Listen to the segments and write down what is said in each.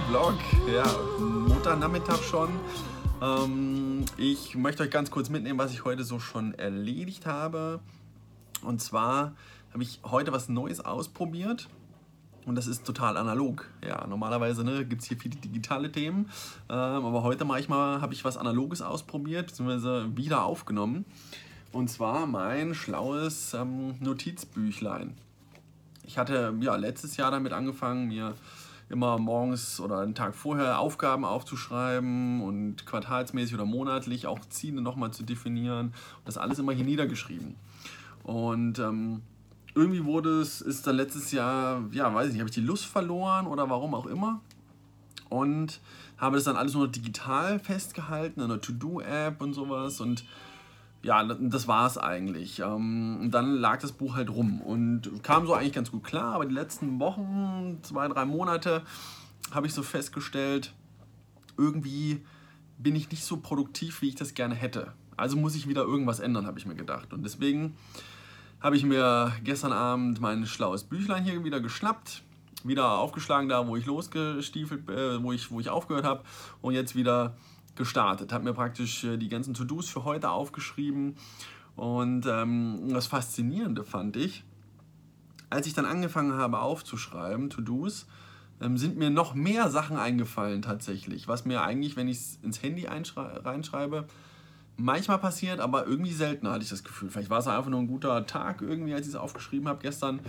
Blog, ja, Montagnachmittag schon. Ähm, ich möchte euch ganz kurz mitnehmen, was ich heute so schon erledigt habe. Und zwar habe ich heute was Neues ausprobiert. Und das ist total analog. Ja, normalerweise ne, gibt es hier viele digitale Themen. Ähm, aber heute manchmal habe ich was Analoges ausprobiert, beziehungsweise wieder aufgenommen. Und zwar mein schlaues ähm, Notizbüchlein. Ich hatte ja letztes Jahr damit angefangen, mir immer morgens oder einen Tag vorher Aufgaben aufzuschreiben und quartalsmäßig oder monatlich auch Ziele nochmal zu definieren. Das alles immer hier niedergeschrieben. Und ähm, irgendwie wurde es, ist dann letztes Jahr, ja, weiß ich nicht, habe ich die Lust verloren oder warum auch immer. Und habe das dann alles nur digital festgehalten, in einer To-Do-App und sowas. Und ja, das war es eigentlich. Ähm, dann lag das Buch halt rum und kam so eigentlich ganz gut klar, aber die letzten Wochen, zwei, drei Monate, habe ich so festgestellt, irgendwie bin ich nicht so produktiv, wie ich das gerne hätte. Also muss ich wieder irgendwas ändern, habe ich mir gedacht. Und deswegen habe ich mir gestern Abend mein schlaues Büchlein hier wieder geschnappt, wieder aufgeschlagen da, wo ich losgestiefelt, äh, wo ich, wo ich aufgehört habe und jetzt wieder gestartet, habe mir praktisch äh, die ganzen To-Dos für heute aufgeschrieben und ähm, das Faszinierende fand ich, als ich dann angefangen habe aufzuschreiben, To-Dos, ähm, sind mir noch mehr Sachen eingefallen tatsächlich, was mir eigentlich, wenn ich es ins Handy reinschreibe, manchmal passiert, aber irgendwie seltener hatte ich das Gefühl. Vielleicht war es einfach nur ein guter Tag irgendwie, als ich es aufgeschrieben habe gestern.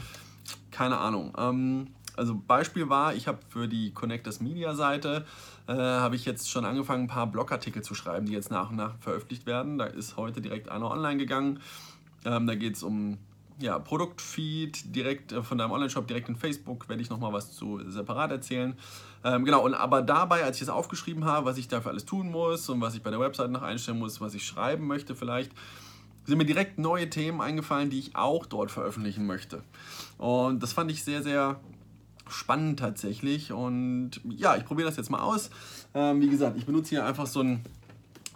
Keine Ahnung. Ähm, also Beispiel war, ich habe für die Connectors Media Seite äh, habe ich jetzt schon angefangen, ein paar Blogartikel zu schreiben, die jetzt nach und nach veröffentlicht werden. Da ist heute direkt einer online gegangen. Ähm, da geht es um ja, Produktfeed direkt äh, von deinem Online-Shop, direkt in Facebook, werde ich nochmal was zu separat erzählen. Ähm, genau, und aber dabei, als ich es aufgeschrieben habe, was ich dafür alles tun muss und was ich bei der Website noch einstellen muss, was ich schreiben möchte vielleicht, sind mir direkt neue Themen eingefallen, die ich auch dort veröffentlichen möchte. Und das fand ich sehr, sehr spannend tatsächlich. Und ja, ich probiere das jetzt mal aus. Ähm, wie gesagt, ich benutze hier einfach so ein,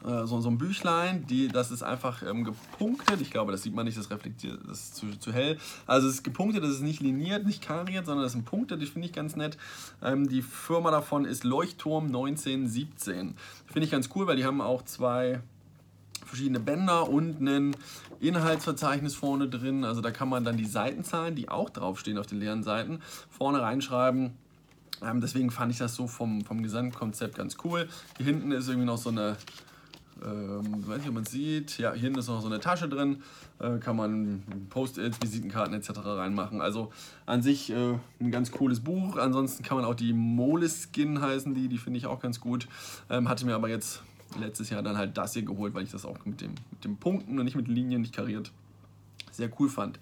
äh, so, so ein Büchlein. Die, das ist einfach ähm, gepunktet. Ich glaube, das sieht man nicht, das reflektiert, das ist zu, zu hell. Also es ist gepunktet, das ist nicht liniert, nicht kariert, sondern das sind Punkte, die finde ich ganz nett. Ähm, die Firma davon ist Leuchtturm 1917. Finde ich ganz cool, weil die haben auch zwei verschiedene Bänder und ein Inhaltsverzeichnis vorne drin. Also da kann man dann die Seitenzahlen, die auch draufstehen auf den leeren Seiten, vorne reinschreiben. Ähm, deswegen fand ich das so vom, vom Gesamtkonzept ganz cool. Hier hinten ist irgendwie noch so eine, ähm, weiß nicht, ob man sieht. Ja, hier hinten ist noch so eine Tasche drin. Äh, kann man Post-its, Visitenkarten etc. reinmachen. Also an sich äh, ein ganz cooles Buch. Ansonsten kann man auch die Moleskin heißen, die, die finde ich auch ganz gut. Ähm, hatte mir aber jetzt letztes Jahr dann halt das hier geholt, weil ich das auch mit, dem, mit den Punkten und nicht mit Linien, nicht kariert, sehr cool fand.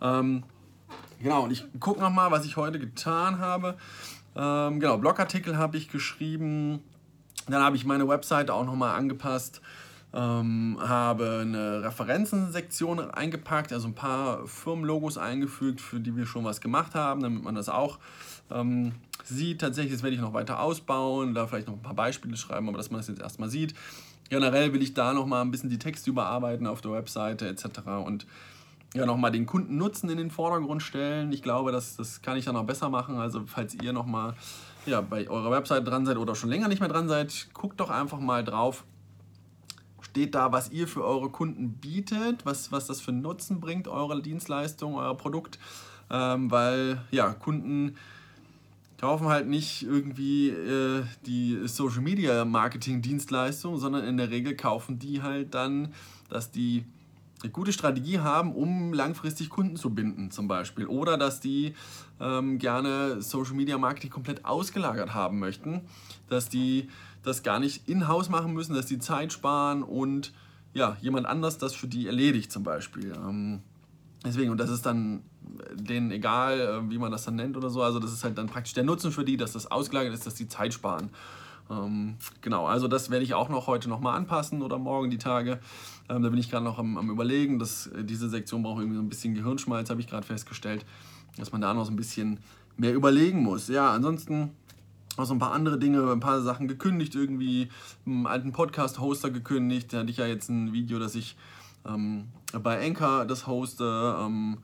Ähm, genau, und ich gucke nochmal, was ich heute getan habe. Ähm, genau, Blogartikel habe ich geschrieben. Dann habe ich meine Webseite auch nochmal angepasst. Ähm, habe eine Referenzensektion eingepackt, also ein paar Firmenlogos eingefügt, für die wir schon was gemacht haben, damit man das auch ähm, sieht. Tatsächlich, das werde ich noch weiter ausbauen, da vielleicht noch ein paar Beispiele schreiben, aber dass man das jetzt erstmal sieht. Generell will ich da nochmal ein bisschen die Texte überarbeiten auf der Webseite etc. und ja, nochmal den Kundennutzen in den Vordergrund stellen. Ich glaube, das, das kann ich dann noch besser machen. Also falls ihr nochmal ja, bei eurer Webseite dran seid oder schon länger nicht mehr dran seid, guckt doch einfach mal drauf. Steht da, was ihr für eure Kunden bietet, was, was das für Nutzen bringt, eure Dienstleistung, euer Produkt. Ähm, weil ja, Kunden kaufen halt nicht irgendwie äh, die Social Media Marketing Dienstleistung, sondern in der Regel kaufen die halt dann, dass die gute Strategie haben, um langfristig Kunden zu binden zum Beispiel. Oder dass die ähm, gerne Social Media Marketing komplett ausgelagert haben möchten, dass die das gar nicht in-house machen müssen, dass die Zeit sparen und ja, jemand anders das für die erledigt zum Beispiel. Ähm, deswegen, und das ist dann denen egal, äh, wie man das dann nennt oder so. Also das ist halt dann praktisch der Nutzen für die, dass das ausgelagert ist, dass die Zeit sparen. Ähm, genau, also das werde ich auch noch heute nochmal anpassen oder morgen die Tage. Ähm, da bin ich gerade noch am, am überlegen. Dass, äh, diese Sektion braucht irgendwie so ein bisschen Gehirnschmalz, habe ich gerade festgestellt, dass man da noch so ein bisschen mehr überlegen muss. Ja, ansonsten noch so ein paar andere Dinge, ein paar Sachen gekündigt, irgendwie einen alten Podcast-Hoster gekündigt. Da hatte ich ja jetzt ein Video, dass ich ähm, bei Anchor das hoste. Ähm,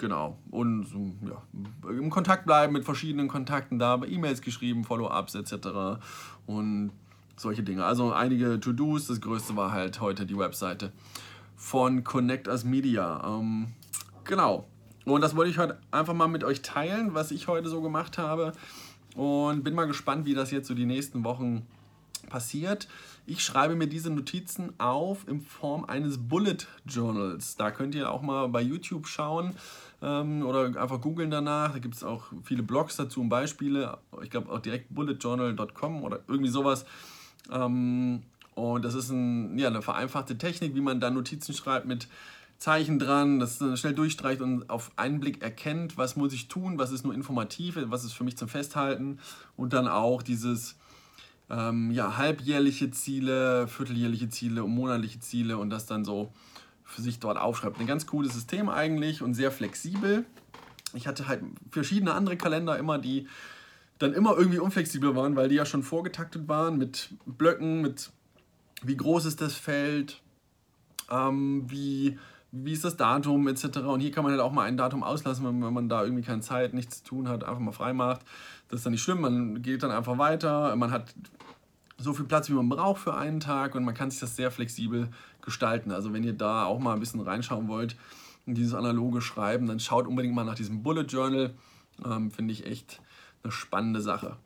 genau. Und ja, im Kontakt bleiben mit verschiedenen Kontakten da, E-Mails geschrieben, Follow-ups etc. Und solche Dinge. Also einige To-Dos. Das größte war halt heute die Webseite von Connect Us Media. Ähm, genau. Und das wollte ich heute einfach mal mit euch teilen, was ich heute so gemacht habe. Und bin mal gespannt, wie das jetzt so die nächsten Wochen passiert. Ich schreibe mir diese Notizen auf in Form eines Bullet Journals. Da könnt ihr auch mal bei YouTube schauen ähm, oder einfach googeln danach. Da gibt es auch viele Blogs dazu und Beispiele. Ich glaube auch direkt bulletjournal.com oder irgendwie sowas. Ähm, und das ist ein, ja, eine vereinfachte Technik, wie man da Notizen schreibt mit Zeichen dran, das schnell durchstreicht und auf einen Blick erkennt, was muss ich tun, was ist nur informativ, was ist für mich zum Festhalten und dann auch dieses ähm, ja, halbjährliche Ziele, vierteljährliche Ziele und monatliche Ziele und das dann so für sich dort aufschreibt. Ein ganz cooles System eigentlich und sehr flexibel. Ich hatte halt verschiedene andere Kalender immer, die dann immer irgendwie unflexibel waren, weil die ja schon vorgetaktet waren mit Blöcken, mit wie groß ist das Feld, ähm, wie wie ist das Datum etc. Und hier kann man halt auch mal ein Datum auslassen, wenn, wenn man da irgendwie keine Zeit, nichts zu tun hat, einfach mal frei macht. Das ist dann nicht schlimm, man geht dann einfach weiter. Man hat so viel Platz, wie man braucht für einen Tag und man kann sich das sehr flexibel gestalten. Also wenn ihr da auch mal ein bisschen reinschauen wollt in dieses analoge Schreiben, dann schaut unbedingt mal nach diesem Bullet Journal. Ähm, Finde ich echt eine spannende Sache.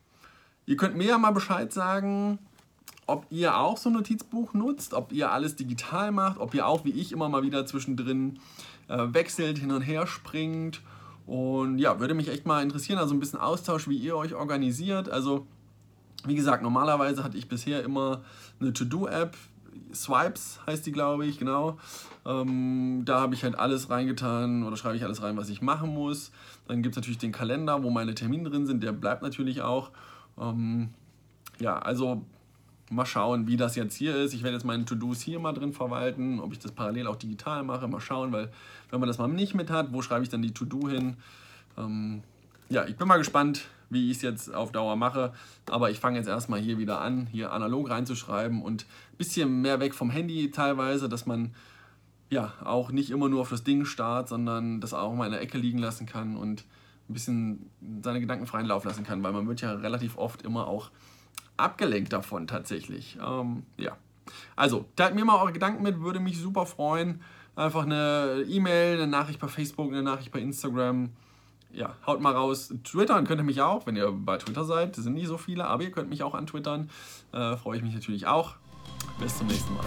Ihr könnt mir ja mal Bescheid sagen, ob ihr auch so ein Notizbuch nutzt, ob ihr alles digital macht, ob ihr auch wie ich immer mal wieder zwischendrin äh, wechselt, hin und her springt. Und ja, würde mich echt mal interessieren, also ein bisschen Austausch, wie ihr euch organisiert. Also, wie gesagt, normalerweise hatte ich bisher immer eine To-Do-App, Swipes heißt die, glaube ich, genau. Ähm, da habe ich halt alles reingetan oder schreibe ich alles rein, was ich machen muss. Dann gibt es natürlich den Kalender, wo meine Termine drin sind, der bleibt natürlich auch. Ähm, ja, also Mal schauen, wie das jetzt hier ist. Ich werde jetzt meine To-Dos hier mal drin verwalten, ob ich das parallel auch digital mache. Mal schauen, weil wenn man das mal nicht mit hat, wo schreibe ich dann die To-Do hin? Ähm, ja, ich bin mal gespannt, wie ich es jetzt auf Dauer mache. Aber ich fange jetzt erstmal hier wieder an, hier analog reinzuschreiben und ein bisschen mehr weg vom Handy teilweise, dass man ja auch nicht immer nur auf das Ding starrt, sondern das auch mal in der Ecke liegen lassen kann und ein bisschen seine Gedanken freien Lauf lassen kann, weil man wird ja relativ oft immer auch abgelenkt davon tatsächlich. Ähm, ja. Also, teilt mir mal eure Gedanken mit, würde mich super freuen. Einfach eine E-Mail, eine Nachricht bei Facebook, eine Nachricht bei Instagram. Ja, haut mal raus. Twittern könnt ihr mich auch, wenn ihr bei Twitter seid. Das sind nicht so viele, aber ihr könnt mich auch antwittern. Äh, Freue ich mich natürlich auch. Bis zum nächsten Mal.